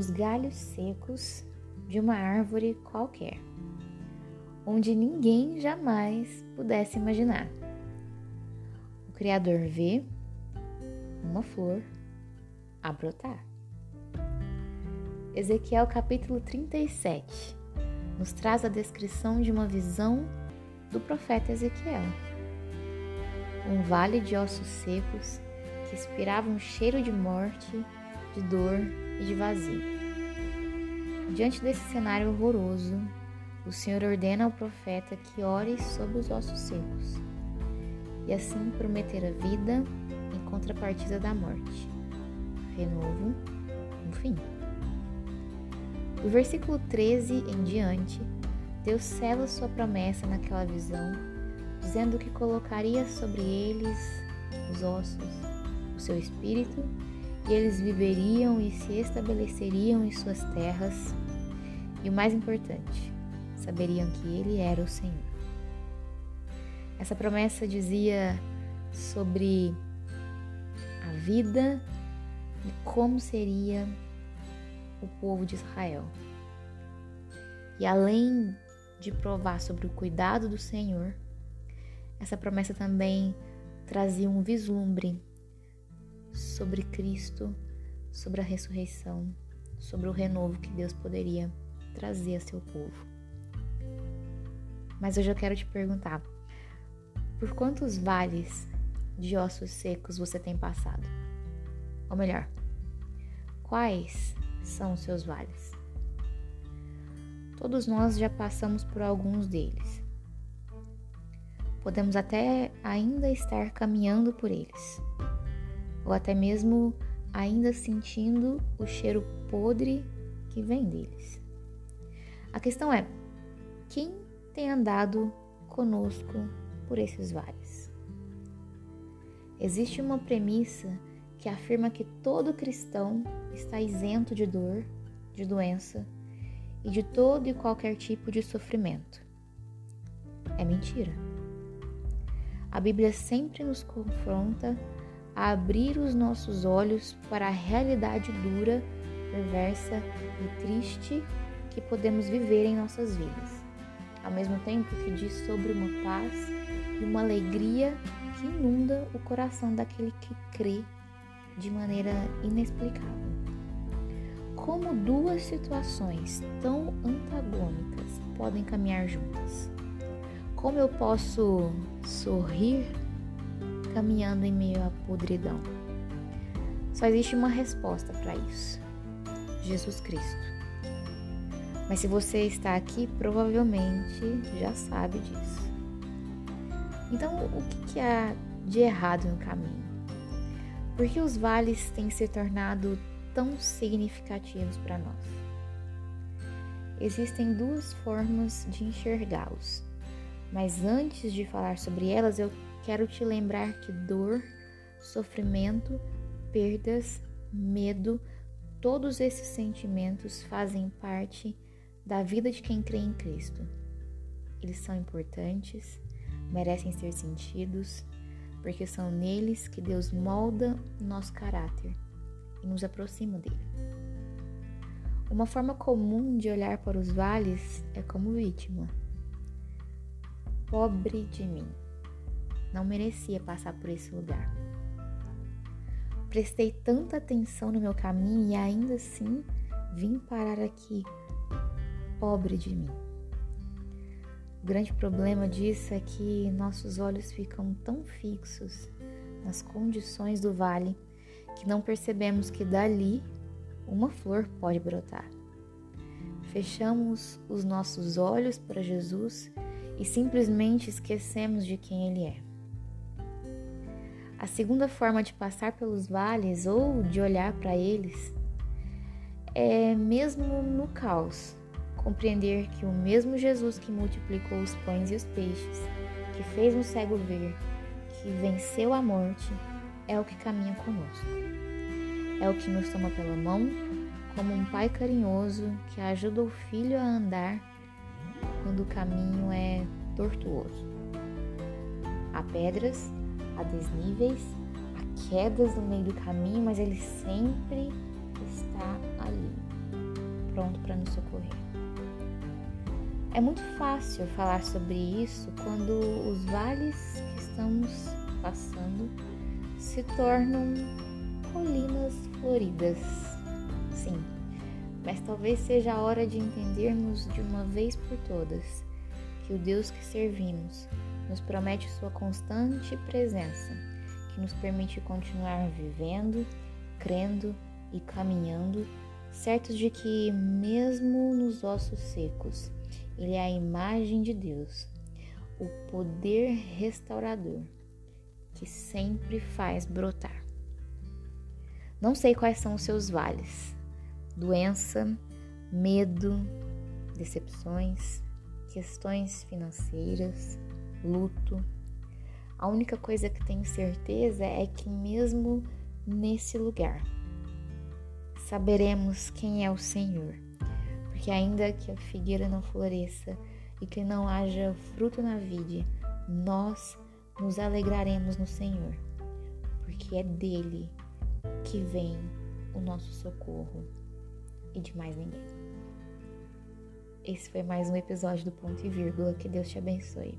nos galhos secos de uma árvore qualquer, onde ninguém jamais pudesse imaginar. O Criador vê uma flor a brotar. Ezequiel capítulo 37 nos traz a descrição de uma visão do profeta Ezequiel. Um vale de ossos secos que expirava um cheiro de morte, de dor e de vazio. Diante desse cenário horroroso, o Senhor ordena ao profeta que ore sobre os ossos secos e assim prometer a vida em contrapartida da morte, renovo no fim. Do versículo 13 em diante, Deus sela sua promessa naquela visão, dizendo que colocaria sobre eles os ossos, o seu espírito, e eles viveriam e se estabeleceriam em suas terras. E o mais importante, saberiam que Ele era o Senhor. Essa promessa dizia sobre a vida e como seria o povo de Israel. E além de provar sobre o cuidado do Senhor, essa promessa também trazia um vislumbre sobre Cristo, sobre a ressurreição, sobre o renovo que Deus poderia trazer a seu povo. Mas hoje eu quero te perguntar: por quantos vales de ossos secos você tem passado? Ou melhor, quais são os seus vales. Todos nós já passamos por alguns deles. Podemos até ainda estar caminhando por eles, ou até mesmo ainda sentindo o cheiro podre que vem deles. A questão é: quem tem andado conosco por esses vales? Existe uma premissa que afirma que todo cristão está isento de dor, de doença e de todo e qualquer tipo de sofrimento. É mentira. A Bíblia sempre nos confronta a abrir os nossos olhos para a realidade dura, perversa e triste que podemos viver em nossas vidas, ao mesmo tempo que diz sobre uma paz e uma alegria que inunda o coração daquele que crê de maneira inexplicável. Como duas situações tão antagônicas podem caminhar juntas? Como eu posso sorrir caminhando em meio à podridão? Só existe uma resposta para isso: Jesus Cristo. Mas se você está aqui, provavelmente já sabe disso. Então, o que há de errado no caminho? Por que os vales têm se tornado tão significativos para nós? Existem duas formas de enxergá-los, mas antes de falar sobre elas, eu quero te lembrar que dor, sofrimento, perdas, medo, todos esses sentimentos fazem parte da vida de quem crê em Cristo. Eles são importantes, merecem ser sentidos, porque são neles que Deus molda nosso caráter e nos aproxima dele. Uma forma comum de olhar para os vales é como vítima. Pobre de mim, não merecia passar por esse lugar. Prestei tanta atenção no meu caminho e ainda assim vim parar aqui. Pobre de mim. O grande problema disso é que nossos olhos ficam tão fixos nas condições do vale que não percebemos que dali uma flor pode brotar. Fechamos os nossos olhos para Jesus e simplesmente esquecemos de quem Ele é. A segunda forma de passar pelos vales ou de olhar para eles é mesmo no caos compreender que o mesmo Jesus que multiplicou os pães e os peixes, que fez um cego ver, que venceu a morte, é o que caminha conosco. É o que nos toma pela mão, como um pai carinhoso que ajuda o filho a andar quando o caminho é tortuoso. Há pedras, há desníveis, há quedas no meio do caminho, mas ele sempre está ali pronto para nos socorrer. É muito fácil falar sobre isso quando os vales que estamos passando se tornam colinas floridas. Sim, mas talvez seja a hora de entendermos de uma vez por todas que o Deus que servimos nos promete sua constante presença, que nos permite continuar vivendo, crendo e caminhando, certos de que, mesmo nos ossos secos, Ele é a imagem de Deus, o poder restaurador que sempre faz brotar. Não sei quais são os seus vales: doença, medo, decepções, questões financeiras, luto. A única coisa que tenho certeza é que, mesmo nesse lugar, saberemos quem é o Senhor, porque, ainda que a figueira não floresça e que não haja fruto na vide, nós nos alegraremos no Senhor, porque é dele que vem o nosso socorro e de mais ninguém. Esse foi mais um episódio do Ponto e Vírgula. Que Deus te abençoe.